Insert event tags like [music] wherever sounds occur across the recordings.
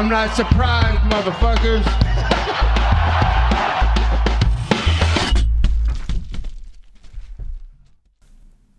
I'm not surprised, motherfuckers.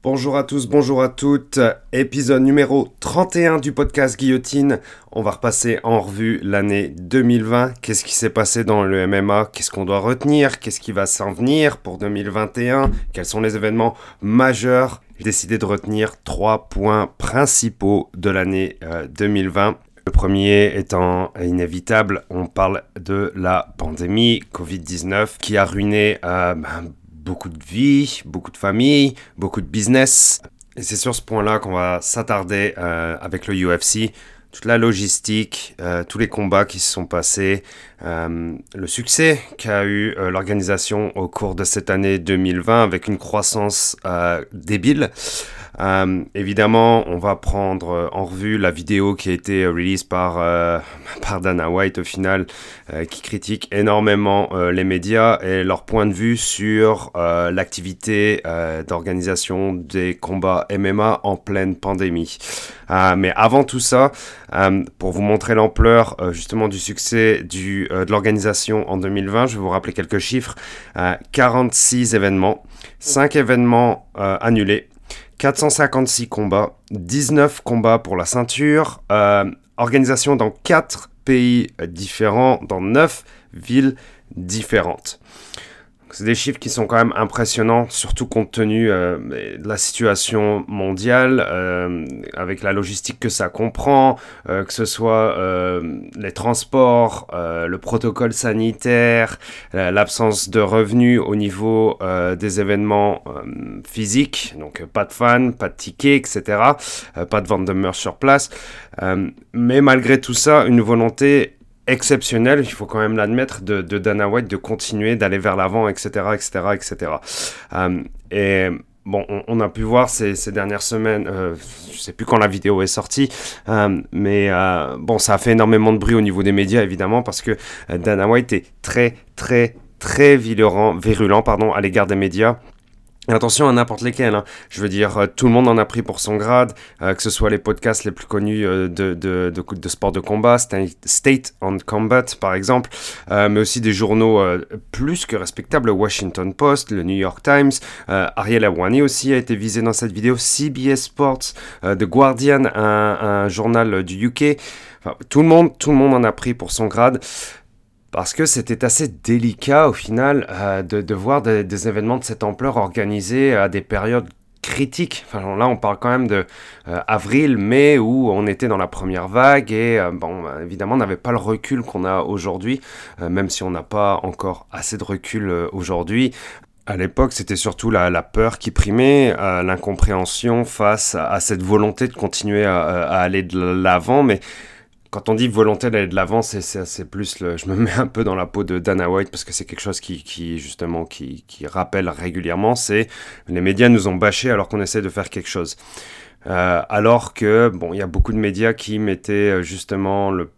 Bonjour à tous, bonjour à toutes. Épisode numéro 31 du podcast Guillotine. On va repasser en revue l'année 2020. Qu'est-ce qui s'est passé dans le MMA Qu'est-ce qu'on doit retenir? Qu'est-ce qui va s'en venir pour 2021 Quels sont les événements majeurs? J'ai décidé de retenir trois points principaux de l'année 2020. Le premier étant inévitable, on parle de la pandémie Covid-19 qui a ruiné euh, ben, beaucoup de vie, beaucoup de familles, beaucoup de business. Et c'est sur ce point-là qu'on va s'attarder euh, avec le UFC. Toute la logistique, euh, tous les combats qui se sont passés, le succès qu'a eu l'organisation au cours de cette année 2020 avec une croissance débile. Euh, évidemment, on va prendre euh, en revue la vidéo qui a été release par, euh, [laughs] par Dana White au final, qui critique énormément les médias et leur point de vue sur l'activité d'organisation des combats MMA en pleine pandémie. mais avant tout ça, pour vous montrer l'ampleur justement du succès de l'organisation en 2020, je vais vous rappeler quelques chiffres. 46 événements, 5 événements annulés, 456 combats, 19 combats pour la ceinture, euh, organisation dans 4 pays différents, dans 9 villes différentes. C'est des chiffres qui sont quand même impressionnants, surtout compte tenu euh, de la situation mondiale, euh, avec la logistique que ça comprend, euh, que ce soit les transports, le protocole sanitaire, l'absence de revenus au niveau des événements physiques, donc pas de fans, pas de tickets, etc., pas de vente de merch sur place. mais malgré tout ça, une volonté exceptionnel, il faut quand même l'admettre, de, Dana White de continuer, d'aller vers l'avant, etc., etc., etc. et bon, on, a pu voir ces, dernières semaines, euh, je sais plus quand la vidéo est sortie, euh, mais euh, bon, ça a fait énormément de bruit au niveau des médias, évidemment, parce que Dana White est très, très, très virulent, virulent pardon, à l'égard des médias. Attention à n'importe lesquels. Hein. Je veux dire, euh, tout le monde en a pris pour son grade, euh, que ce soit les podcasts les plus connus euh, de, de, de, de, sport de combat, State on Combat par exemple, mais aussi des journaux plus que respectables, le Washington Post, le New York Times, Ariel Awani aussi a été visé dans cette vidéo, CBS Sports, The Guardian, un, un journal du UK. Enfin, tout le monde, tout le monde en a pris pour son grade parce que c'était assez délicat au final euh, de, voir des, événements de cette ampleur organisés à des périodes critiques. Enfin, là, on parle quand même de euh, avril, mai, où on était dans la première vague et, euh, bon, bah, évidemment, on n'avait pas le recul qu'on a aujourd'hui, même si on n'a pas encore assez de recul aujourd'hui. À l'époque, c'était surtout la, peur qui primait, l'incompréhension face à, cette volonté de continuer à, à aller de l'avant, mais quand on dit volonté d'aller de l'avant, c'est plus le, je me mets un peu dans la peau de Dana White parce que c'est quelque chose qui, justement qui, rappelle régulièrement, c'est les médias nous ont bâché alors qu'on essaie de faire quelque chose. Euh, alors que bon, il y a beaucoup de médias qui mettaient euh, justement le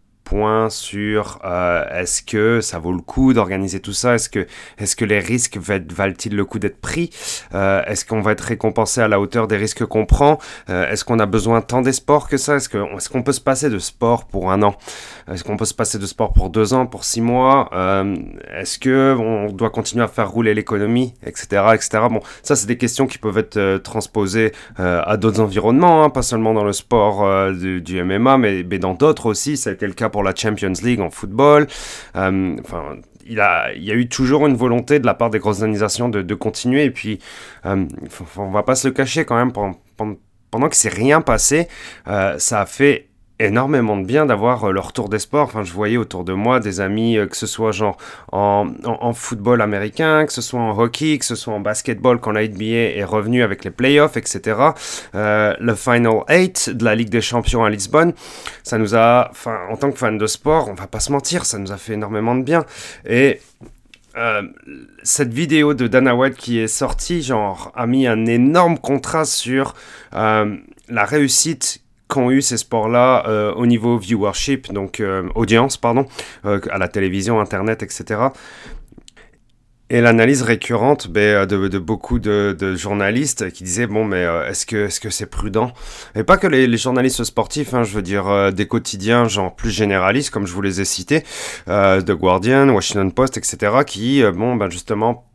sur euh, est-ce que ça vaut le coup d'organiser tout ça? Est-ce que, est que les risques valent-ils le coup d'être pris? Euh, Est-ce qu'on va être récompensé à la hauteur des risques qu'on prend? Euh, Est-ce qu'on a besoin tant des sports que ça? Est-ce qu'on peut se passer de sport pour un an? Est-ce qu'on peut se passer de sport pour deux ans, pour six mois? Est-ce qu'on doit continuer à faire rouler l'économie, etc., etc. Bon, ça c'est des questions qui peuvent être transposées à d'autres environnements, hein, pas seulement dans le sport du, MMA, mais, mais dans d'autres aussi. Ça a été le cas pour la Champions League en football. Euh, enfin, il, a, il y a eu toujours une volonté de la part des grosses organisations de, continuer. Et puis, euh, on va pas se le cacher quand même, pendant, pendant, pendant que c'est rien passé, euh, ça a fait énormément de bien d'avoir euh, le retour des sports. Enfin, je voyais autour de moi des amis, euh, que ce soit genre en, en, football américain, que ce soit en hockey, que ce soit en basketball quand la NBA est revenue avec les playoffs, etc. Euh, le Final 8 de la Ligue des Champions à Lisbonne, ça nous a, enfin, en tant que fan de sport, on va pas se mentir, ça nous a fait énormément de bien. Et cette vidéo de Dana White qui est sortie, genre, a mis un énorme contraste sur la réussite qu'ont eu ces sports-là euh, au niveau viewership, donc euh, audience, pardon, euh, à la télévision, Internet, etc. Et l'analyse récurrente ben, de, beaucoup de, journalistes qui disaient bon mais est-ce que est-ce que c'est prudent? Et pas que les, journalistes sportifs, hein, je veux dire des quotidiens genre plus généralistes comme je vous les ai cités, The Guardian, Washington Post, etc. qui bon ben justement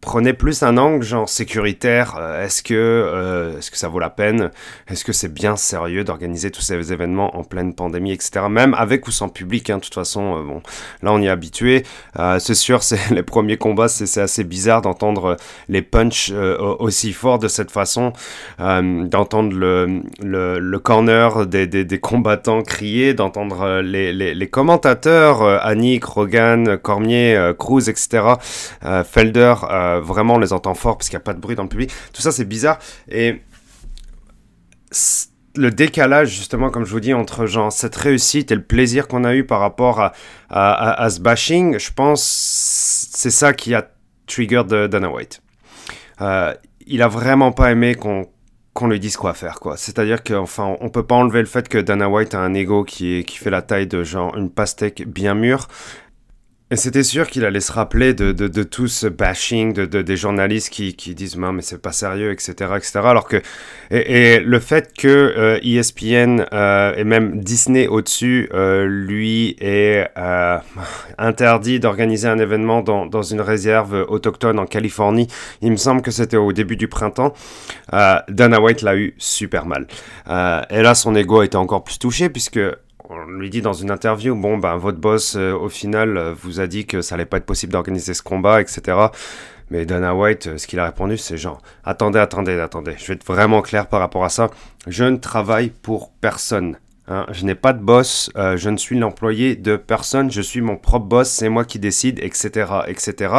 prenez plus un angle genre sécuritaire. Euh, est-ce que, euh, est-ce que ça vaut la peine? Est-ce que c'est bien sérieux d'organiser tous ces événements en pleine pandémie, etc. Même avec ou sans public, hein, de toute façon, euh, bon, là on y est habitué. c'est sûr, [laughs] c'est les premiers combats, c'est assez bizarre d'entendre les punchs aussi forts de cette façon, d'entendre le, le, le, corner des, des, des combattants crier, d'entendre les, les, les, commentateurs, Annick, Rogan, Cormier, Cruz, etc. Felder. Vraiment on les entend fort parce qu'il n'y a pas de bruit dans le public. Tout ça c'est bizarre et le décalage justement comme je vous dis entre genre cette réussite et le plaisir qu'on a eu par rapport à, à, ce bashing, je pense c'est ça qui a trigger de Dana White. Euh, il a vraiment pas aimé qu'on qu'on lui dise quoi faire quoi. C'est-à-dire qu'enfin on peut pas enlever le fait que Dana White a un ego qui, qui fait la taille de genre une pastèque bien mûre et c'était sûr qu'il allait se rappeler de, de, de tout ce bashing de, de des journalistes qui, qui disent mais c'est pas sérieux, etc., etc. Alors que et, et le fait que euh, ESPN euh, et même Disney au-dessus euh, lui est euh, interdit d'organiser un événement dans, dans une réserve autochtone en Californie, il me semble que c'était au début du printemps. Euh, Dana White l'a eu super mal. et là, son ego a été encore plus touché puisque on lui dit dans une interview, bon, ben, votre boss, euh, au final, euh, vous a dit que ça allait pas être possible d'organiser ce combat, etc. Mais Dana White, euh, ce qu'il a répondu, c'est genre, attendez, attendez, attendez, je vais être vraiment clair par rapport à ça. Je ne travaille pour personne. Hein. Je n'ai pas de boss, je ne suis l'employé de personne, je suis mon propre boss, c'est moi qui décide, etc., etc.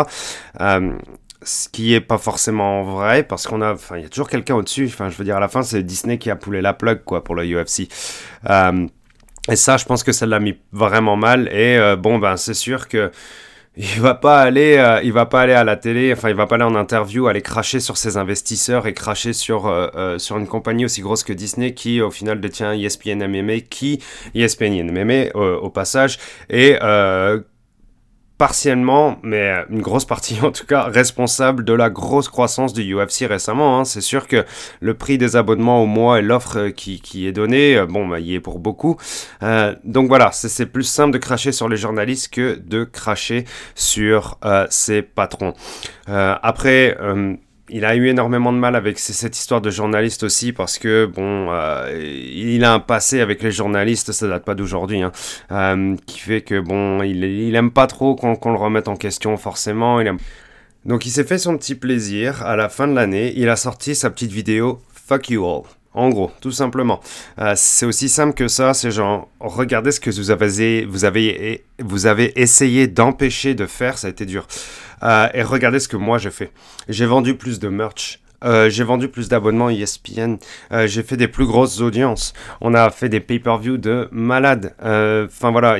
ce qui est pas forcément vrai parce qu'on a, enfin, il y a toujours quelqu'un au-dessus. Enfin, je veux dire, à la fin, c'est Disney qui a poulé la plug, quoi, pour le UFC. Et ça, je pense que ça l'a mis vraiment mal. Et euh, bon, ben, c'est sûr que il va pas aller, euh, il va pas aller à la télé, enfin, il va pas aller en interview, aller cracher sur ses investisseurs et cracher sur euh, sur une compagnie aussi grosse que Disney qui, au final, détient ESPN MMA, qui ESPN MMA au passage et partiellement, mais une grosse partie [laughs] en tout cas, responsable de la grosse croissance du UFC récemment. Hein. C'est sûr que le prix des abonnements au mois et l'offre qui, qui, est donnée, euh, bon, bah, y est pour beaucoup. Euh, donc voilà, c'est plus simple de cracher sur les journalistes que de cracher sur euh, ses patrons. Euh, après, euh, il a eu énormément de mal avec cette histoire de journaliste aussi parce que bon, euh, il a un passé avec les journalistes, ça date pas d'aujourd'hui, hein, euh, qui fait que bon, il, aime pas trop qu'on le remette en question forcément. Donc il s'est fait son petit plaisir à la fin de l'année. Il a sorti sa petite vidéo Fuck You All. En gros, tout simplement. Euh, c'est aussi simple que ça, c'est genre, regardez ce que vous avez, vous avez, vous avez essayé d'empêcher de faire, ça a été dur. Euh, et regardez ce que moi j'ai fait. J'ai vendu plus de merch. Euh, j'ai vendu plus d'abonnements ESPN. J'ai fait des plus grosses audiences. On a fait des pay-per-view de malades. Enfin voilà,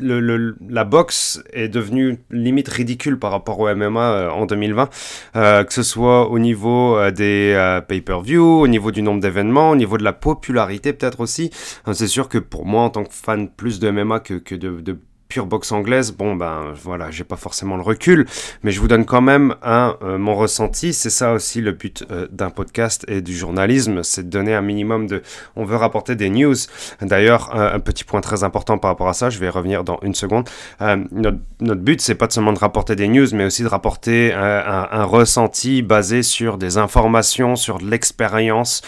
le, la boxe est devenue limite ridicule par rapport au MMA euh, en 2020, euh, que ce soit au niveau euh, des pay-per-view, au niveau du nombre d'événements, au niveau de la popularité peut-être aussi. C'est sûr que pour moi, en tant que fan plus de MMA que, de pure boxe anglaise, bon ben voilà, j'ai pas forcément le recul, mais je vous donne quand même un euh, mon ressenti. C'est ça aussi le but euh, d'un podcast et du journalisme, c'est de donner un minimum de. On veut rapporter des news. D'ailleurs, un, petit point très important par rapport à ça, je vais revenir dans une seconde. Euh, notre, but, c'est pas seulement de rapporter des news, mais aussi de rapporter un, un ressenti basé sur des informations, sur de l'expérience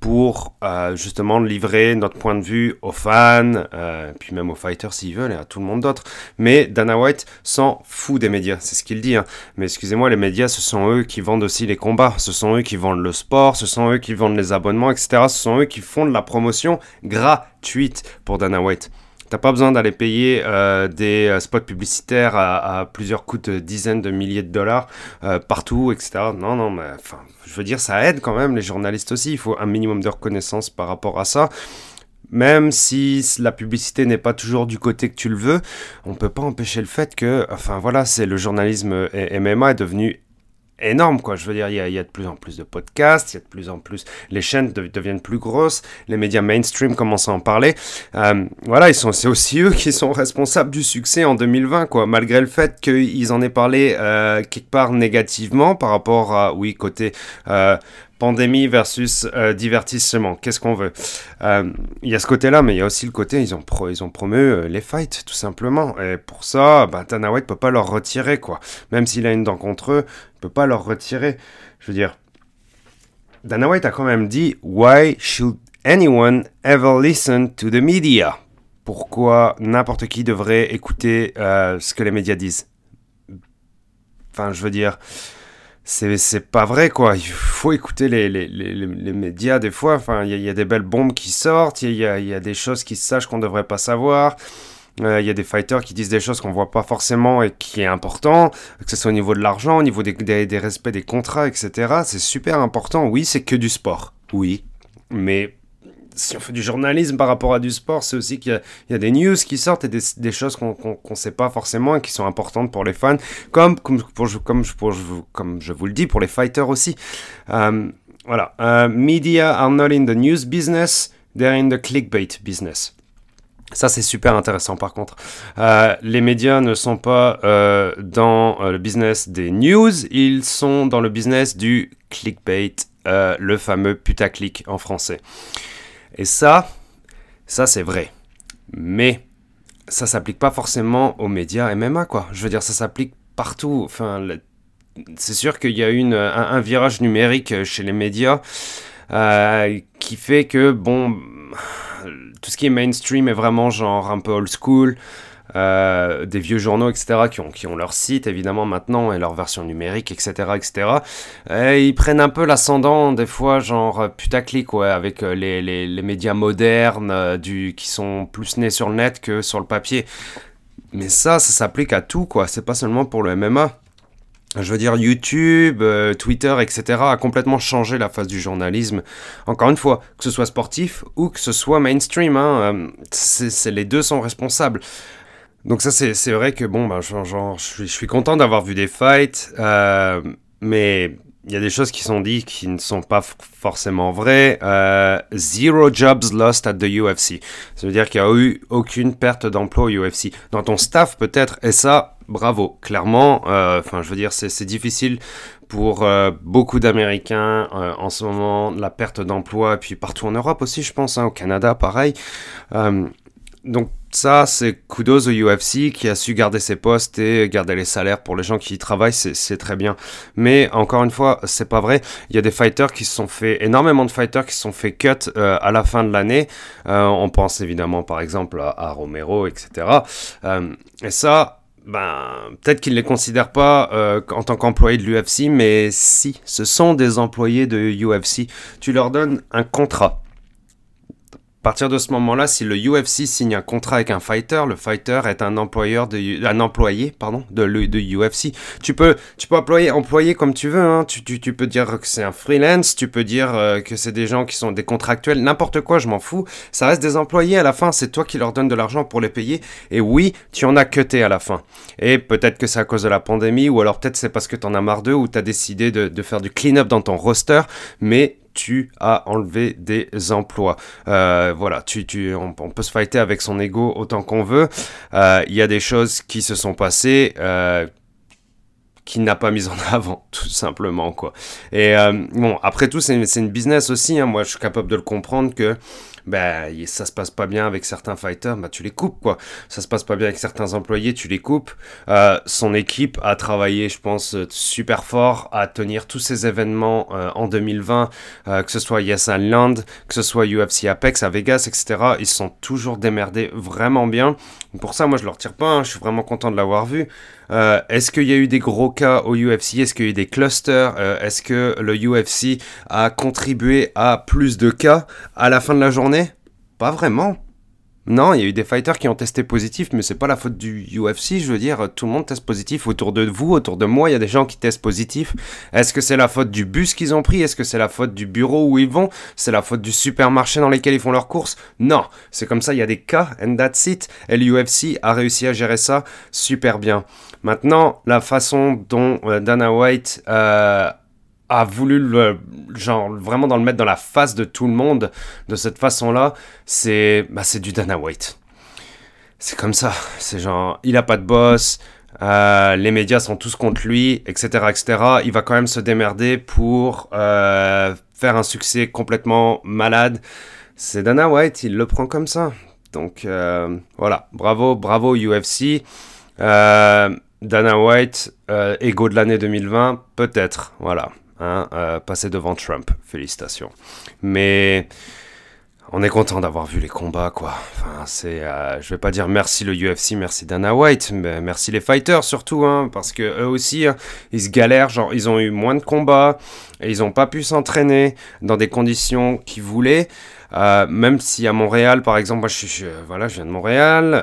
pour euh, justement livrer notre point de vue aux fans, euh, puis même aux fighters s'ils veulent et à tout le monde d'autre. Mais Dana White s'en fout des médias, c'est ce qu'il dit. Hein. Mais excusez-moi, les médias, ce sont eux qui vendent aussi les combats, ce sont eux qui vendent le sport, ce sont eux qui vendent les abonnements, etc. Ce sont eux qui font de la promotion gratuite pour Dana White. T'as pas besoin d'aller payer euh, des euh, spots publicitaires à, plusieurs coûts de dizaines de milliers de dollars euh, partout, etc. Non, non, mais enfin, je veux dire, ça aide quand même les journalistes aussi. Il faut un minimum de reconnaissance par rapport à ça. Même si la publicité n'est pas toujours du côté que tu le veux, on peut pas empêcher le fait que, enfin voilà, c'est le journalisme MMA est devenu énorme, quoi. Je veux dire, il y, a, de plus en plus de podcasts, il y a de plus en plus, les chaînes deviennent plus grosses, les médias mainstream commencent à en parler. Euh, voilà, ils sont, c'est aussi eux qui sont responsables du succès en 2020, quoi. Malgré le fait qu'ils en aient parlé euh, quelque part négativement par rapport à, oui, côté euh, pandémie versus euh, divertissement. Qu'est-ce qu'on veut? Euh, Il y a ce côté-là, mais il y a aussi le côté, ils ont, ils ont promu euh, les fights, tout simplement. Et pour ça, bah, Dana White peut pas leur retirer, quoi. Même s'il a une dent contre eux, il peut pas leur retirer. Je veux dire, Dana White a quand même dit Why should anyone ever listen to the media? Pourquoi n'importe qui devrait écouter ce que les médias disent? Enfin, je veux dire, c'est pas vrai quoi. Il faut écouter les, les, les, les médias des fois. Enfin, il y, a des belles bombes qui sortent, il y a, y a, des choses qui se sachent qu'on devrait pas savoir. Euh, il y a des fighters qui disent des choses qu'on voit pas forcément et qui est important, que ce soit au niveau de l'argent, au niveau des, des, des respects des contrats, etc. C'est super important. Oui, c'est que du sport. Oui. Mais si on fait du journalisme par rapport à du sport, c'est aussi qu'il y, a des news qui sortent et des, choses qu'on ne sait pas forcément et qui sont importantes pour les fans, comme, comme, pour, comme, pour, comme je vous le dis, pour les fighters aussi. Euh, voilà. Uh, media are not in the news business, they're in the clickbait business. Ça, c'est super intéressant par contre. Euh, les médias ne sont pas euh, dans le business des news, ils sont dans le business du clickbait, le fameux putaclic en français. Et ça, ça c'est vrai. Mais ça s'applique pas forcément aux médias MMA, quoi. Je veux dire, ça s'applique partout. Enfin, c'est sûr qu'il y a eu un, virage numérique chez les médias euh, qui fait que, bon, tout ce qui est mainstream est vraiment genre un peu old school. Euh, des vieux journaux, etc., qui ont, qui ont leur site, évidemment, maintenant, et leur version numérique, etc., etc. Et ils prennent un peu l'ascendant, des fois, genre putaclic, ouais, avec euh, les, les, les médias modernes, euh, du, qui sont plus nés sur le net que sur le papier. Mais ça, ça s'applique à tout, quoi. C'est pas seulement pour le MMA. Je veux dire, YouTube, Twitter, etc. a complètement changé la face du journalisme. Encore une fois, que ce soit sportif ou que ce soit mainstream, hein, c'est, les deux sont responsables. Donc ça, c'est vrai que, bon, genre, je, suis, content d'avoir vu des fights, euh, mais il y a des choses qui sont dites qui ne sont pas forcément vraies. Euh, zero jobs lost at the UFC. Ça veut dire qu'il n'y a eu aucune perte d'emploi au UFC. Dans ton staff, peut-être, et ça, bravo. Clairement, euh, enfin, je veux dire, c'est difficile pour beaucoup d'Américains en ce moment, la perte d'emploi, puis partout en Europe aussi, je pense, hein, au Canada, pareil. Donc ça, c'est kudos au UFC qui a su garder ses postes et garder les salaires pour les gens qui y travaillent, c'est très bien. Mais encore une fois, c'est pas vrai. Il y a des fighters qui se sont fait, énormément de fighters qui se sont fait cut euh, à la fin de l'année. Euh, on pense évidemment par exemple à, Romero, etc. Euh, et ça, ben, peut-être qu'ils ne les considèrent pas en tant qu'employés de l'UFC, mais si, ce sont des employés de UFC. Tu leur donnes un contrat à partir de ce moment-là, si le UFC signe un contrat avec un fighter, le fighter est un employeur de, un employé, pardon, de, de UFC. Tu peux, tu peux employer, employer comme tu veux, hein. tu, tu, tu, peux dire que c'est un freelance, tu peux dire euh, que c'est des gens qui sont des contractuels, n'importe quoi, je m'en fous. Ça reste des employés à la fin, c'est toi qui leur donnes de l'argent pour les payer. Et oui, tu en as cuté à la fin. Et peut-être que c'est à cause de la pandémie, ou alors peut-être c'est parce que tu en as marre d'eux, ou tu as décidé de, de faire du clean-up dans ton roster, mais tu as enlevé des emplois. Euh, voilà, tu, tu, on, peut se fighter avec son ego autant qu'on veut. Euh, il y a des choses qui se sont passées. Euh, qui n'a pas mis en avant, [laughs] tout simplement, quoi. Et bon, après tout, c'est une business aussi, hein. moi je suis capable de le comprendre que ben ça se passe pas bien avec certains fighters, bah tu les coupes quoi. Ça se passe pas bien avec certains employés, tu les coupes. Euh, son équipe a travaillé, je pense, super fort à tenir tous ces événements euh, en 2020, euh, que ce soit Yes Land, que ce soit UFC Apex à Vegas, etc. Ils sont toujours démerdés vraiment bien. Pour ça, moi je leur tire pas, hein. je suis vraiment content de l'avoir vu. Euh, est-ce qu'il y a eu des gros cas au UFC Est-ce qu'il y a eu des clusters? Euh, Est-ce que le UFC a contribué à plus de cas à la fin de la journée? Pas vraiment. Non, il y a eu des fighters qui ont testé positif, mais c'est pas la faute du UFC. Je veux dire, tout le monde teste positif autour de vous, autour de moi. Il y a des gens qui testent positif. Est-ce que c'est la faute du bus qu'ils ont pris? Est-ce que c'est la faute du bureau où ils vont? C'est la faute du supermarché dans lequel ils font leurs courses? Non, c'est comme ça. Il y a des cas, and that's it. Et l'UFC a réussi à gérer ça super bien. Maintenant, la façon dont euh, Dana White euh, a voulu le, genre vraiment dans le mettre dans la face de tout le monde de cette façon-là, c'est bah, du Dana White. C'est comme ça, c'est genre il a pas de boss, euh, les médias sont tous contre lui, etc., etc. Il va quand même se démerder pour euh, faire un succès complètement malade. C'est Dana White, il le prend comme ça. Donc euh, voilà, bravo, bravo UFC. Dana White, ego de l'année 2020, peut-être, voilà. Hein, euh, passer devant Trump. Félicitations. Mais on est content d'avoir vu les combats, quoi. Enfin, c'est, euh, je vais pas dire merci le UFC, merci Dana White, mais merci les fighters surtout, hein, parce que eux aussi, hein, ils se galèrent. Genre, ils ont eu moins de combats et ils ont pas pu s'entraîner dans des conditions qu'ils voulaient. Euh, même si à Montréal, par exemple, je, voilà, je viens de Montréal,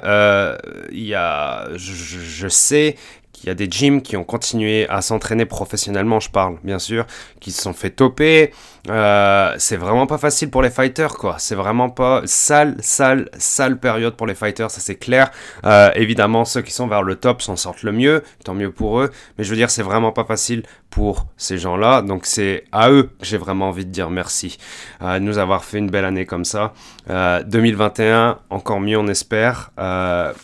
il y a, je sais il y a des gyms qui ont continué à s'entraîner professionnellement, je parle bien sûr, qui se sont fait toper. Euh, c'est vraiment pas facile pour les fighters, quoi. C'est vraiment pas sale, sale, sale période pour les fighters, ça c'est clair. Euh, évidemment, ceux qui sont vers le top s'en sortent le mieux, tant mieux pour eux. Mais je veux dire, c'est vraiment pas facile pour ces gens-là. Donc c'est à eux que j'ai vraiment envie de dire merci euh, de nous avoir fait une belle année comme ça. 2021, encore mieux, on espère.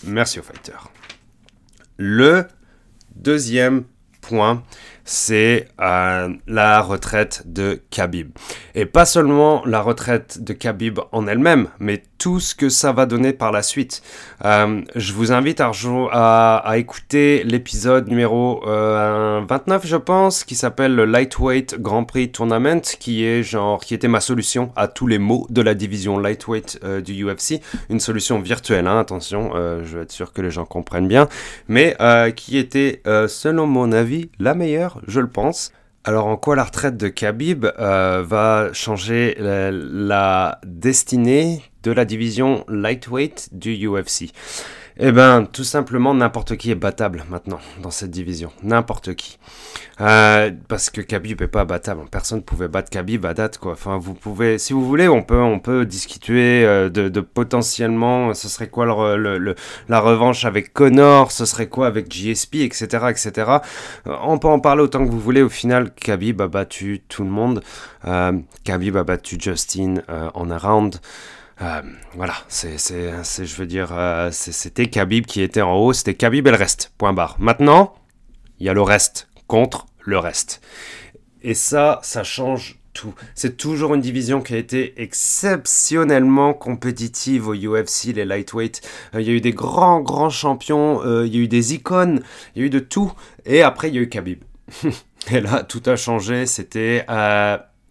merci aux fighters. Le Deuxième point, c'est euh, la retraite de Khabib. Et pas seulement la retraite de Khabib en elle-même, mais tout ce que ça va donner par la suite. Euh, je vous invite à, écouter l'épisode numéro 29, euh, je pense, qui s'appelle le Lightweight Grand Prix Tournament, qui est genre, qui était ma solution à tous les mots de la division lightweight du UFC. Une solution virtuelle, hein, attention, je veux être sûr que les gens comprennent bien, mais qui était, selon mon avis, la meilleure je le pense. Alors en quoi la retraite de Khabib euh, va changer la, destinée de la division lightweight du UFC eh ben, tout simplement, n'importe qui est battable maintenant dans cette division. N'importe qui. Euh, parce que Khabib est pas battable. Personne ne pouvait battre Khabib à date, quoi. Enfin, vous pouvez, si vous voulez, on peut, on peut discuter euh, de, potentiellement, ce serait quoi la revanche avec Connor, ce serait quoi avec GSP, etc., etc. Euh, on peut en parler autant que vous voulez. Au final, Khabib a battu tout le monde. Euh, Khabib a battu Justin en un round. Euh, voilà, c'est, je veux dire, euh, c'était Khabib qui était en haut, c'était Khabib et le reste, point barre. Maintenant, il y a le reste contre le reste. Et ça, ça change tout. C'est toujours une division qui a été exceptionnellement compétitive au UFC, les lightweight. Euh, il y a eu des grands, grands champions, il y a eu des icônes, il y a eu de tout. Et après, il y a eu Khabib. [laughs] et là, tout a changé. C'était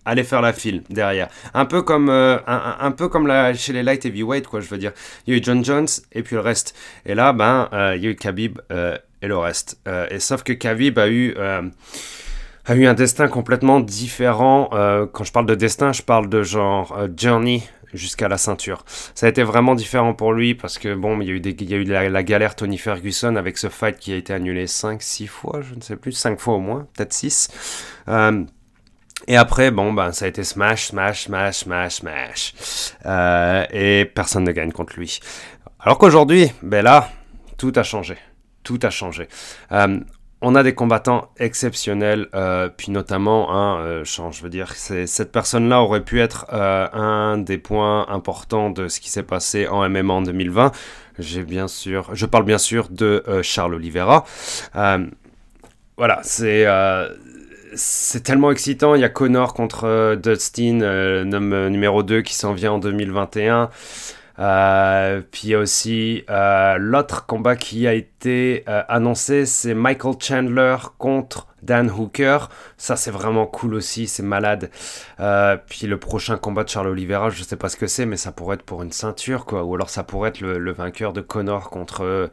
aller faire la file derrière. Un peu comme, euh, un, peu comme la, chez les light heavyweight, quoi, je veux dire. Il y a eu John Jones et puis le reste. Et là, ben, euh, il y a eu Khabib euh, et le reste. et sauf que Khabib a eu a eu un destin complètement différent. quand je parle de destin, je parle de genre journey jusqu'à la ceinture. Ça a été vraiment différent pour lui parce que bon, il y a eu, des, il y a eu la, galère Tony Ferguson avec ce fight qui a été annulé 5, 6 fois, je ne sais plus, 5 fois au moins, peut-être 6. Et après, bon, ben, ça a été smash, smash, smash, smash, smash. Euh, et personne ne gagne contre lui. Alors qu'aujourd'hui, ben là, tout a changé. Tout a changé. Euh, on a des combattants exceptionnels, euh, puis notamment, hein, je veux dire, cette personne-là aurait pu être un des points importants de ce qui s'est passé en MMA en 2020. J'ai bien sûr, je parle bien sûr de Charles Oliveira. voilà, c'est c'est tellement excitant. Il y a Connor contre euh, Dustin, euh, euh, numéro 2, qui s'en vient en 2021. puis il y a aussi l'autre combat qui a été annoncé, c'est Michael Chandler contre Dan Hooker. Ça c'est vraiment cool aussi, c'est malade. puis le prochain combat de Charles Oliveira, je sais pas ce que c'est, mais ça pourrait être pour une ceinture quoi, ou alors ça pourrait être le, vainqueur de Connor contre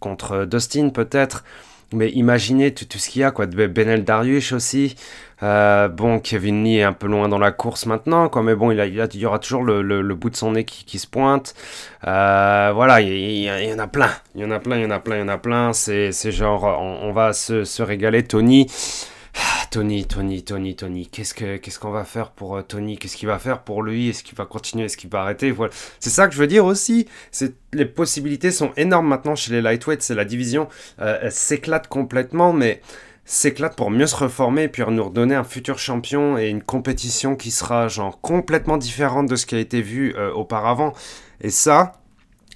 contre Dustin peut-être. Mais imaginez tout, tout ce qu'il y a, quoi. Benel Darius aussi. Euh, bon, Kevin Lee est un peu loin dans la course maintenant, quoi, mais bon, il, il, y aura toujours le, le, bout de son nez qui, se pointe. Euh, voilà, il, y en a plein. Il y en a plein, il y en a plein, il y en a plein. C'est genre, on, on va se, se, régaler. Tony. Ah, Tony, Tony, Tony, Tony, qu'est-ce que qu'est-ce qu'on va faire pour euh, Tony? Qu'est-ce qu'il va faire pour lui? Est-ce qu'il va continuer? Est-ce qu'il va arrêter? Voilà, c'est ça que je veux dire aussi. Les possibilités sont énormes maintenant chez les lightweights. C'est la division euh, s'éclate complètement, mais s'éclate pour mieux se reformer et puis nous redonner un futur champion et une compétition qui sera genre complètement différente de ce qui a été vu euh, auparavant. Et ça,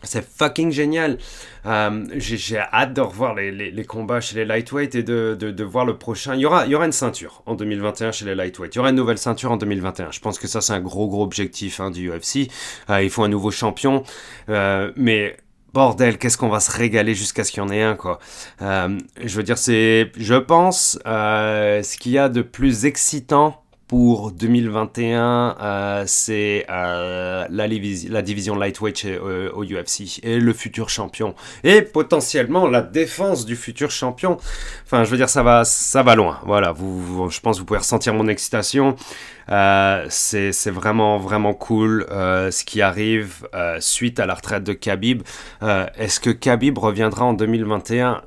c'est fucking génial. Euh, J'ai hâte de revoir les, combats chez les lightweight et de, voir le prochain. Il y, aura, il y aura une ceinture en 2021 chez les lightweight. Il y aura une nouvelle ceinture en 2021. Je pense que ça, c'est un gros, gros objectif hein, du UFC. Euh, il faut un nouveau champion. Euh, mais bordel, qu'est-ce qu'on va se régaler jusqu'à ce qu'il y en ait un, quoi. Euh, je veux dire, c'est, je pense, ce qu'il y a de plus excitant pour 2021, euh, c'est euh, la, division lightweight euh, au UFC et le futur champion et potentiellement la défense du futur champion. Enfin, je veux dire, ça va, ça va loin. Voilà, je pense que vous pouvez ressentir mon excitation. C'est vraiment, vraiment cool ce qui arrive suite à la retraite de Khabib. Est-ce que Khabib reviendra en 2021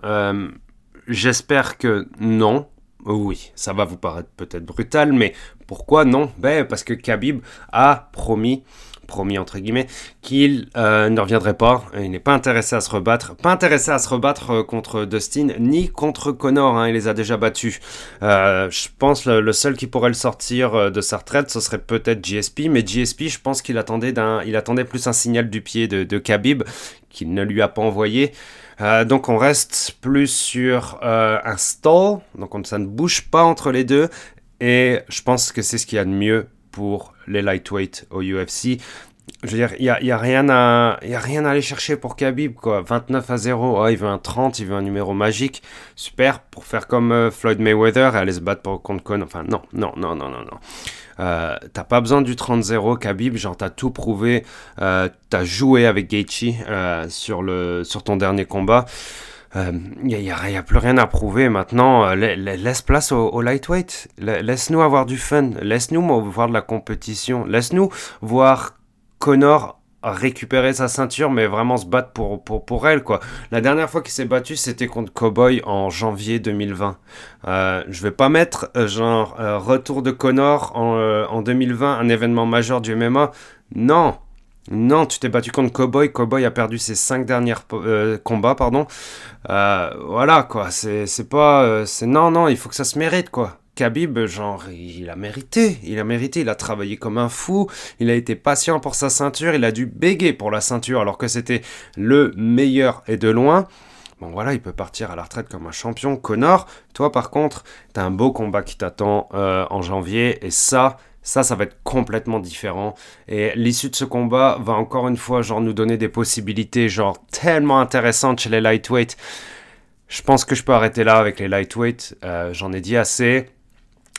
J'espère que non. Oui, ça va vous paraître peut-être brutal, mais pourquoi non? Ben, Parce que Khabib a promis, promis entre guillemets, qu'il euh, ne reviendrait pas. Il n'est pas intéressé à se rebattre. Pas intéressé à se rebattre euh, contre Dustin, ni contre Connor. Hein, il les a déjà battus. Euh, je pense le, le, seul qui pourrait le sortir de sa retraite, ce serait peut-être GSP. Mais GSP, je pense qu'il attendait, plus un signal du pied de, de Khabib, qu'il ne lui a pas envoyé. Donc on reste plus sur un stall, donc on, ça ne bouge pas entre les deux, et je pense que c'est ce qu'il y a de mieux pour les lightweight au UFC. Je veux dire, il n'y a, y a, rien à, a rien à aller chercher pour Khabib, quoi. 29 à 0, oh, il veut un 30, il veut un numéro magique. Super, pour faire comme euh, Floyd Mayweather et aller se battre pour contre Con. Enfin, non, non, non, non, non, non. Euh, t'as pas besoin du 30-0 Khabib, genre t'as tout prouvé, euh, t'as joué avec Gaethje euh, sur, le, sur ton dernier combat. Il euh, n'y a, plus rien à prouver maintenant. Euh, laisse place au, lightweight. Laisse-nous avoir du fun. Laisse-nous voir de la compétition. Laisse-nous voir Connor récupérer sa ceinture, mais vraiment se battre pour, pour, elle, quoi. La dernière fois qu'il s'est battu, c'était contre Cowboy en janvier 2020. Euh, je vais pas mettre, euh, genre, retour de Connor en, en 2020, un événement majeur du MMA. Non, non, tu t'es battu contre Cowboy. Cowboy a perdu ses cinq derniers euh, combats, pardon. Euh, voilà, quoi. C'est pas. c'est non, non, il faut que ça se mérite, quoi. Khabib, genre, il a mérité, il a mérité, il a travaillé comme un fou, il a été patient pour sa ceinture, il a dû béguer pour la ceinture alors que c'était le meilleur et de loin. Bon voilà, il peut partir à la retraite comme un champion. Connor, toi par contre, t'as un beau combat qui t'attend euh, en janvier et ça, ça, ça va être complètement différent. Et l'issue de ce combat va encore une fois, genre, nous donner des possibilités, genre, tellement intéressantes chez les lightweight. Je pense que je peux arrêter là avec les lightweight. Euh, J'en ai dit assez.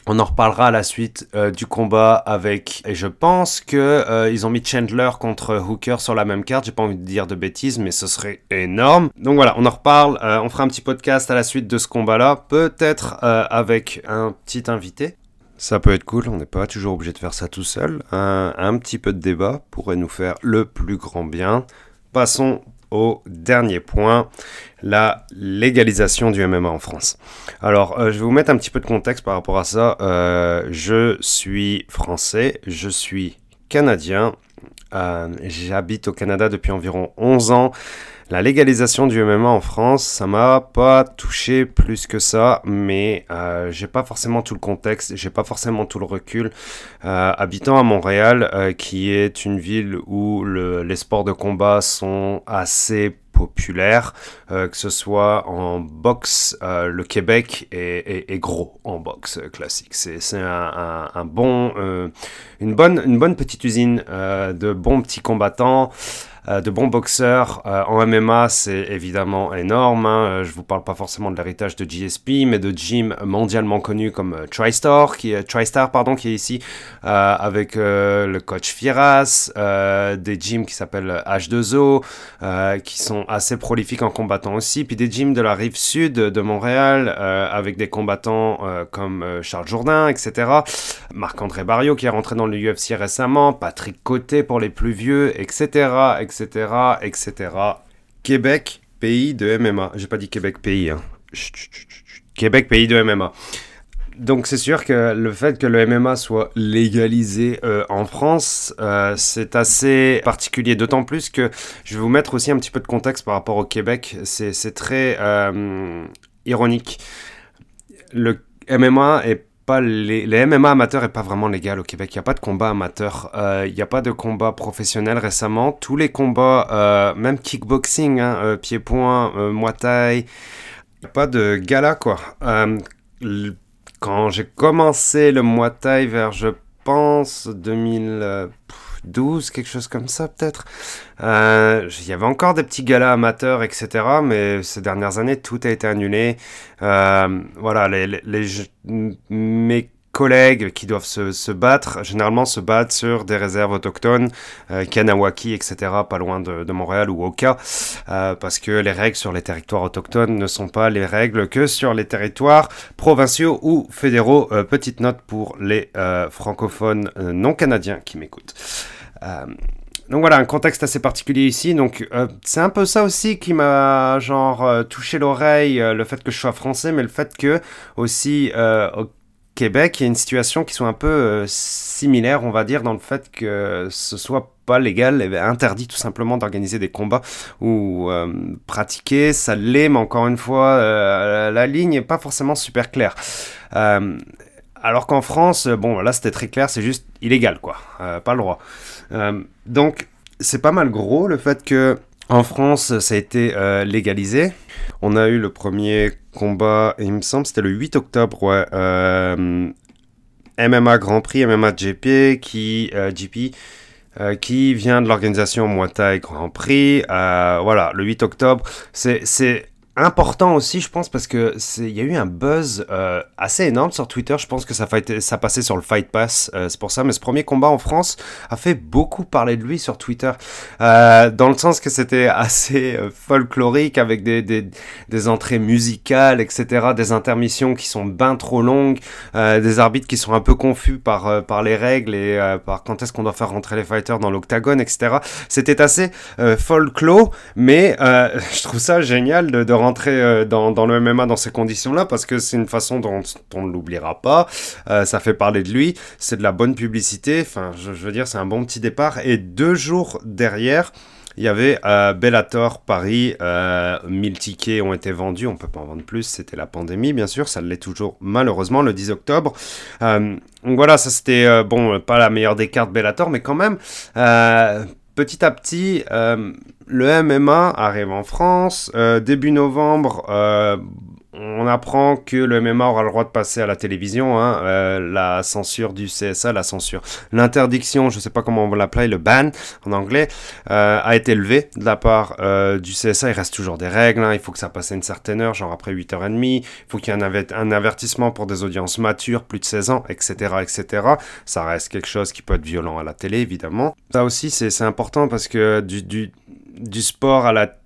On en reparlera à la suite euh, du combat avec. Et je pense que euh, ils ont mis Chandler contre Hooker sur la même carte. J'ai pas envie de dire de bêtises, mais ce serait énorme. Donc voilà, on en reparle. On fera un petit podcast à la suite de ce combat-là, peut-être avec un petit invité. Ça peut être cool, on n'est pas toujours obligé de faire ça tout seul. Un, petit peu de débat pourrait nous faire le plus grand bien. Passons au dernier point, la légalisation du MMA en France. Alors, euh, je vais vous mettre un petit peu de contexte par rapport à ça. Euh, je suis français, je suis canadien, euh, j'habite au Canada depuis environ 11 ans. La légalisation du MMA en France, ça m'a pas touché plus que ça, mais euh, j'ai pas forcément tout le contexte, j'ai pas forcément tout le recul. Euh, habitant à Montréal, euh, qui est une ville où le, les sports de combat sont assez populaires, euh, que ce soit en boxe, euh, le Québec est, est, est, gros en boxe classique. C'est un, un, un, bon, euh, une bonne, une bonne petite usine de bons petits combattants. De bons boxeurs en MMA, c'est évidemment énorme. Hein. Je vous parle pas forcément de l'héritage de GSP, mais de gyms mondialement connus comme TriStar, qui est pardon, qui est ici avec le coach Fieras, des gyms qui s'appellent H2O, qui sont assez prolifiques en combattant aussi, puis des gyms de la rive sud de Montréal avec des combattants comme Charles Jourdain, etc. Marc-André Barrio qui est rentré dans le UFC récemment, Patrick Côté pour les plus vieux, etc., etc., etc. Québec, pays de MMA. J'ai pas dit Québec, pays. Hein. Québec, pays de MMA. Donc c'est sûr que le fait que le MMA soit légalisé euh, en France, euh, c'est assez particulier. D'autant plus que je vais vous mettre aussi un petit peu de contexte par rapport au Québec. C'est très euh, ironique. Le MMA est pas les, les, MMA amateurs est pas vraiment légal au Québec. Il n'y a pas de combat amateur. Euh, il n'y a pas de combat professionnel récemment. Tous les combats, euh, même kickboxing, hein, euh, pied-point, muay thai, il n'y a pas de gala quoi. quand j'ai commencé le muay thai vers, je pense, 2000... 12, quelque chose comme ça peut-être. Euh, il y avait encore des petits galas amateurs, etc. Mais ces dernières années, tout a été annulé. Euh, voilà, mes collègues qui doivent se, battre, généralement se battent sur des réserves autochtones, euh, Kanawaki, etc., pas loin de, Montréal ou Oka, euh, parce que les règles sur les territoires autochtones ne sont pas les règles que sur les territoires provinciaux ou fédéraux. Petite note pour les francophones non canadiens qui m'écoutent. Euh, donc voilà, un contexte assez particulier ici. Donc euh, c'est un peu ça aussi qui m'a genre euh, touché l'oreille, le fait que je sois français, mais le fait que aussi au Québec, il y a une situation qui soit un peu similaire, on va dire, dans le fait que ce soit pas légal, interdit tout simplement d'organiser des combats ou pratiquer, ça l'est, mais encore une fois, la ligne n'est pas forcément super claire. alors qu'en France, bon là c'était très clair, c'est juste illégal quoi, pas le droit. Euh, donc, c'est pas mal gros le fait que France, ça a été euh, légalisé. On a eu le premier combat, il me semble, c'était le 8 octobre. Euh, MMA Grand Prix, MMA GP, qui, GP, qui vient de l'organisation Muay Thai Grand Prix. voilà, le 8 octobre. C'est important aussi, je pense, parce que il y a eu un buzz euh, assez énorme sur Twitter. Je pense que ça, fait, ça passait sur le Fight Pass, euh, c'est pour ça. Mais ce premier combat en France a fait beaucoup parler de lui sur Twitter, euh, dans le sens que c'était assez euh, folklorique avec des, des, des, entrées musicales, etc., des intermissions qui sont bien trop longues, euh, des arbitres qui sont un peu confus par par les règles et par quand est-ce qu'on doit faire rentrer les fighters dans l'octagone, etc. C'était assez folklore, mais [laughs] je trouve ça génial de, de rentrer euh, dans, le MMA dans ces conditions-là parce que c'est une façon dont on ne l'oubliera pas. Euh, ça fait parler de lui. C'est de la bonne publicité. Enfin, je, veux dire, c'est un bon petit départ. Et deux jours derrière, il y avait euh, Bellator Paris, euh, 1000 tickets ont été vendus, on peut pas en vendre plus, c'était la pandémie bien sûr, ça l'est toujours malheureusement le 10 octobre. Donc voilà, ça c'était bon, pas la meilleure des cartes Bellator, mais quand même petit à petit, euh, le MMA arrive en France. Euh, début novembre, euh, on apprend que le MMA aura le droit de passer à la télévision. Hein, euh, la censure du CSA, la censure, l'interdiction, je ne sais pas comment on va l'appeler, le ban en anglais, euh, a été levée de la part euh, du CSA. Il reste toujours des règles. Hein, il faut que ça passe à une certaine heure, genre après 8h30. Il faut qu'il y ait un, avertissement pour des audiences matures, plus de 16 ans, etc., etc. Ça reste quelque chose qui peut être violent à la télé, évidemment. Ça aussi, c'est important parce que du, du, du sport à la télé,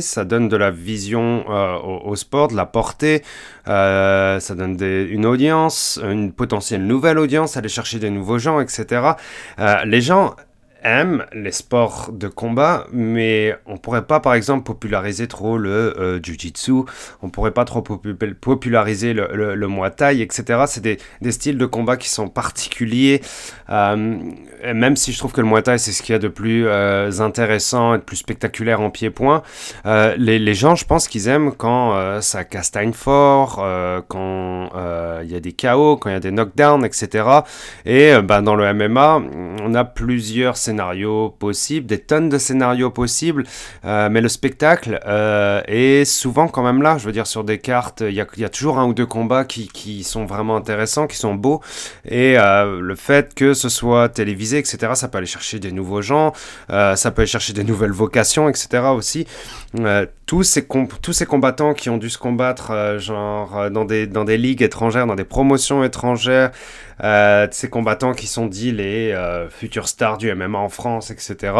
ça donne de la vision euh, au, sport, de la portée, euh, ça donne une audience, une potentielle nouvelle audience, aller chercher des nouveaux gens, etc. Euh, les gens aiment les sports de combat, mais on pourrait pas, par exemple, populariser trop le euh, jiu-jitsu, on pourrait pas trop populariser le, le, muay thai, etc. C'est des, des, styles de combat qui sont particuliers, euh, même si je trouve que le muay thai, c'est ce qu'il y a de plus euh, intéressant et de plus spectaculaire en pied-point. Euh, les, les, gens, je pense qu'ils aiment quand ça castagne fort, quand il y a des chaos, quand il y a des knockdowns, etc. Et ben, dans le MMA, on a plusieurs scénarios scénarios possibles, des tonnes de scénarios possibles, euh, mais le spectacle euh, est souvent quand même là. Je veux dire, sur des cartes, il y a, y a, toujours un ou deux combats qui, sont vraiment intéressants, qui sont beaux, et euh, le fait que ce soit télévisé, etc., ça peut aller chercher des nouveaux gens, ça peut aller chercher des nouvelles vocations, etc. aussi. Tous, ces tous ces combattants qui ont dû se combattre, genre, dans des, dans des ligues étrangères, dans des promotions étrangères, ces combattants qui sont dits les futurs stars du MMA en France, etc.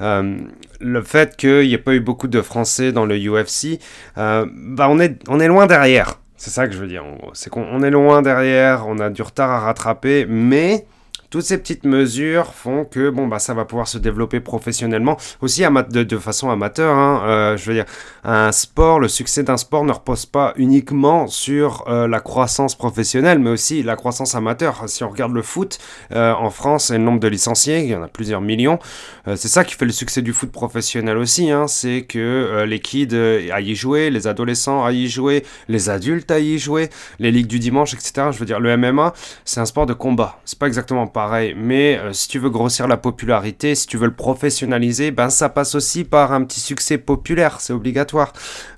Euh, le fait qu'il n'y ait pas eu beaucoup de Français dans le UFC, bah on est, on est loin derrière. C'est ça que je veux dire. C'est qu'on est loin derrière, on a du retard à rattraper, mais toutes ces petites mesures font que bon bah ça va pouvoir se développer professionnellement aussi de, façon amateur hein. euh, je veux dire un sport le succès d'un sport ne repose pas uniquement sur euh, la croissance professionnelle mais aussi la croissance amateur si on regarde le foot euh, en France et le nombre de licenciés il y en a plusieurs millions c'est ça qui fait le succès du foot professionnel aussi hein. c'est que les kids aillent y jouer les adolescents aillent y jouer les adultes aillent y jouer les ligues du dimanche etc je veux dire le MMA c'est un sport de combat c'est pas exactement pas Mais euh, si tu veux grossir la popularité, si tu veux le professionnaliser, ben ça passe aussi par un petit succès populaire, c'est obligatoire.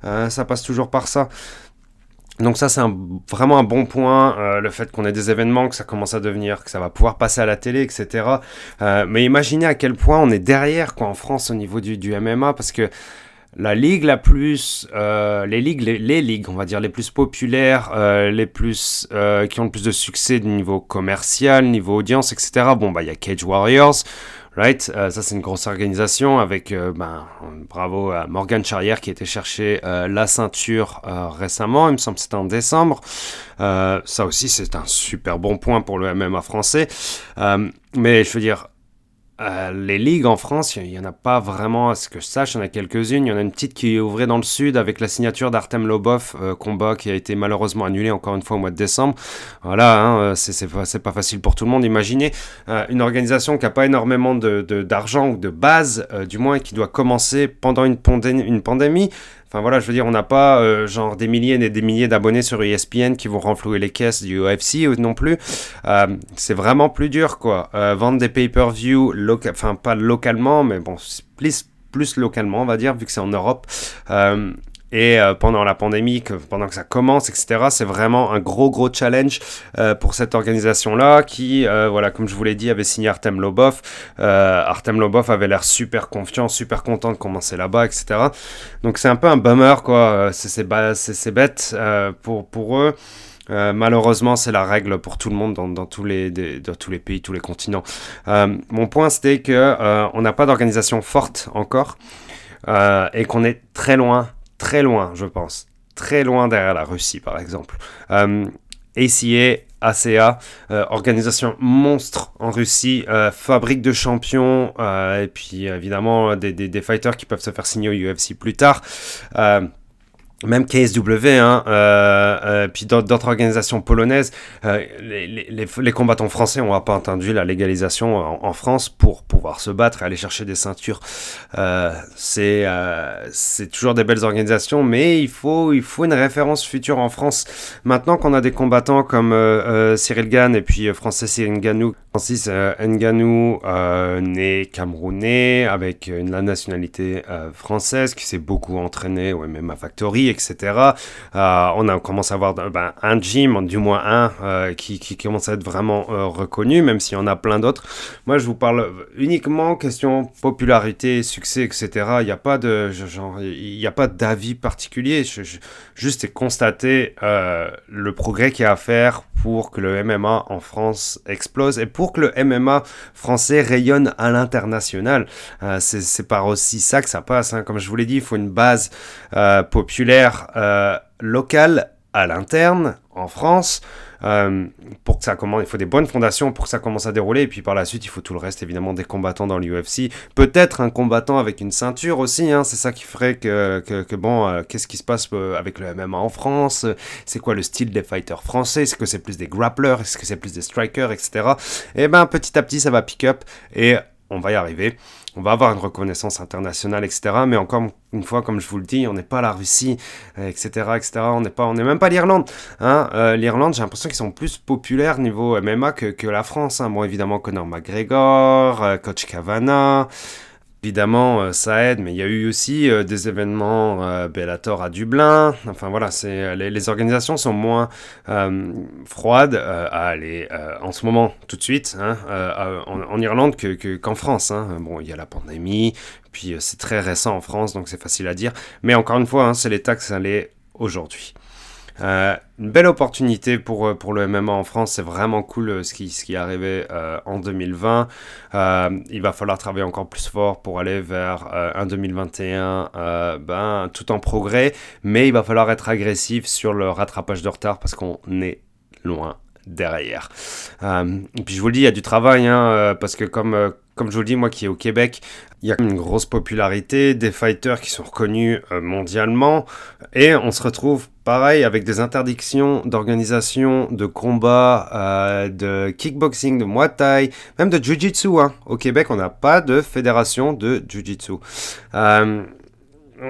Euh, ça passe toujours par ça. Donc ça c'est vraiment un bon point, euh, le fait qu'on ait des événements, que ça commence à devenir, que ça va pouvoir passer à la télé, etc. mais imaginez à quel point on est derrière quoi en France au niveau du, du MMA, parce que la ligue la plus, euh, les ligues, les, ligues, on va dire les plus populaires, euh, les plus, euh, qui ont le plus de succès du niveau commercial, niveau audience, etc. Bon bah il y a Cage Warriors, right? ça c'est une grosse organisation avec, ben bravo à Morgan Charrière qui été chercher la ceinture récemment, il me semble que c'était en décembre. ça aussi c'est un super bon point pour le MMA français, mais je veux dire euh, les ligues en France, il n'y en a pas vraiment, à ce que je sache, il y en a quelques-unes. Il y en a une petite qui est ouvrée dans le sud avec la signature d'Artem Lobov, euh, combat qui a été malheureusement annulé encore une fois au mois de décembre. Voilà, hein, euh, c'est pas, facile pour tout le monde. Imaginez une organisation qui n'a pas énormément d'argent ou de base, du moins, qui doit commencer pendant une pandémie Enfin voilà, je veux dire, on n'a pas euh, genre des milliers et des milliers d'abonnés sur ESPN qui vont renflouer les caisses du UFC non plus. Euh, c'est vraiment plus dur quoi. Euh, vendre des pay-per-view, enfin pas localement, mais bon, plus, plus localement on va dire, vu que c'est en Europe. Et euh, pendant la pandémie, que, pendant que ça commence, etc., c'est vraiment un gros, gros challenge euh, pour cette organisation-là qui, euh, voilà, comme je vous l'ai dit, avait signé Artem Lobov. Artem Lobov avait l'air super confiant, super content de commencer là-bas, etc. Donc c'est un peu un bummer, quoi. C'est bête pour, pour eux. malheureusement, c'est la règle pour tout le monde dans, dans tous, les, dans tous les pays, tous les continents. mon point, c'était que on n'a pas d'organisation forte encore et qu'on est très loin très loin, je pense. Très loin derrière la Russie, par exemple. Euh, ACA, ACA, euh, organisation monstre en Russie, euh, fabrique de champions, et puis évidemment des, fighters qui peuvent se faire signer au UFC plus tard même KSW, hein, euh, euh, puis d'autres organisations polonaises, euh, les, les, les, combattants français n'ont pas entendu la légalisation en, France pour pouvoir se battre et aller chercher des ceintures. Euh, c'est euh, c'est toujours des belles organisations, mais il faut, il faut une référence future en France. Maintenant qu'on a des combattants comme euh, Cyril Gann et puis français Cyril Nganou, Francis Nganou, né camerounais avec la nationalité française, qui s'est beaucoup entraîné au MMA Factory, etc. Euh, on a commencé à avoir ben, un gym, du moins un, euh, qui, commence à être vraiment euh, reconnu, même s'il y en a plein d'autres. Moi, je vous parle uniquement question popularité, succès, etc. Il n'y a pas de genre, il n'y a pas d'avis particulier. Juste constater le progrès qu'il y a à faire pour que le MMA en France explose et pour que le MMA français rayonne à l'international. c'est par aussi ça que ça passe. Hein. Comme je vous l'ai dit, il faut une base populaire euh, local à l'interne en France euh, pour que ça commence il faut des bonnes fondations pour que ça commence à dérouler. Et puis par la suite il faut tout le reste évidemment des combattants dans l'UFC peut-être un combattant avec une ceinture aussi hein, c'est ça qui ferait que, que, bon euh, qu'est-ce qui se passe avec le MMA en France? C'est quoi le style des fighters français? Est-ce que c'est plus des grapplers est-ce que c'est plus des strikers? Etc et eh ben petit à petit ça va pick up et on va y arriver. On va avoir une reconnaissance internationale, etc. Mais encore une fois, comme je vous le dis, on n'est pas la Russie, etc., etc. On n'est pas, on n'est même pas l'Irlande. Hein. Euh, L'Irlande, j'ai l'impression qu'ils sont plus populaires niveau MMA que, que la France. Hein. Bon, évidemment, Conor McGregor, euh, Coach. Évidemment, euh, ça aide, mais il y a eu aussi euh, des événements euh, Bellator à Dublin. Enfin voilà, c'est les, organisations sont moins froides à aller en ce moment tout de suite hein, en, Irlande que, qu'en France. Hein. Bon, il y a la pandémie, puis c'est très récent en France, donc c'est facile à dire. Mais encore une fois, hein, c'est l'état que ça l'est aujourd'hui. Euh, une belle opportunité pour, euh, pour le MMA en France, c'est vraiment cool euh, ce qui, ce qui est arrivé en 2020. il va falloir travailler encore plus fort pour aller vers un 2021 ben, tout en progrès, mais il va falloir être agressif sur le rattrapage de retard parce qu'on est loin derrière. et puis je vous le dis, il y a du travail, hein, parce que comme, comme je vous le dis, moi qui est au Québec, il y a une grosse popularité, des fighters qui sont reconnus euh, mondialement, et on se retrouve pareil avec des interdictions d'organisation, de combat, euh, de kickboxing, de muay thai, même de jiu-jitsu. Hein. Au Québec, on n'a pas de fédération de jiu-jitsu. Euh,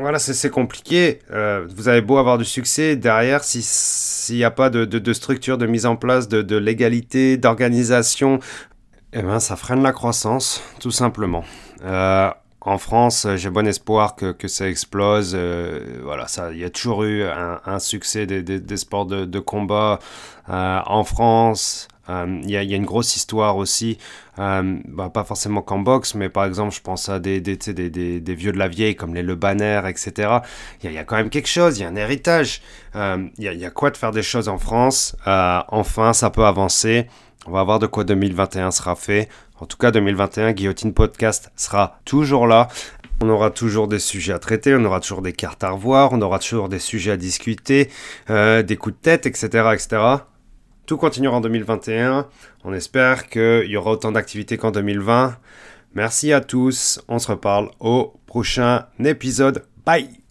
voilà, c'est compliqué. vous avez beau avoir du succès derrière, s'il n'y a pas de, structure de mise en place, de légalité, d'organisation, eh ben, ça freine la croissance, tout simplement. Euh, en France, j'ai bon espoir que, que ça explose. Euh, voilà, il y a toujours eu un, succès des, des, sports de, de combat euh, en France. Il y, a, une grosse histoire aussi, bah, pas forcément qu'en boxe, mais par exemple, je pense à des, des, des, vieux de la vieille comme les Le Banner, etc. Il y, a quand même quelque chose, il y a un héritage. Il y, y, a, quoi de faire des choses en France? enfin, ça peut avancer. On va voir de quoi 2021 sera fait. En tout cas, 2021, Guillotine Podcast sera toujours là. On aura toujours des sujets à traiter, on aura toujours des cartes à revoir, on aura toujours des sujets à discuter, euh, des coups de tête, etc., etc. Tout continuera en 2021. On espère qu'il y aura autant d'activités qu'en 2020. Merci à tous. On se reparle au prochain épisode. Bye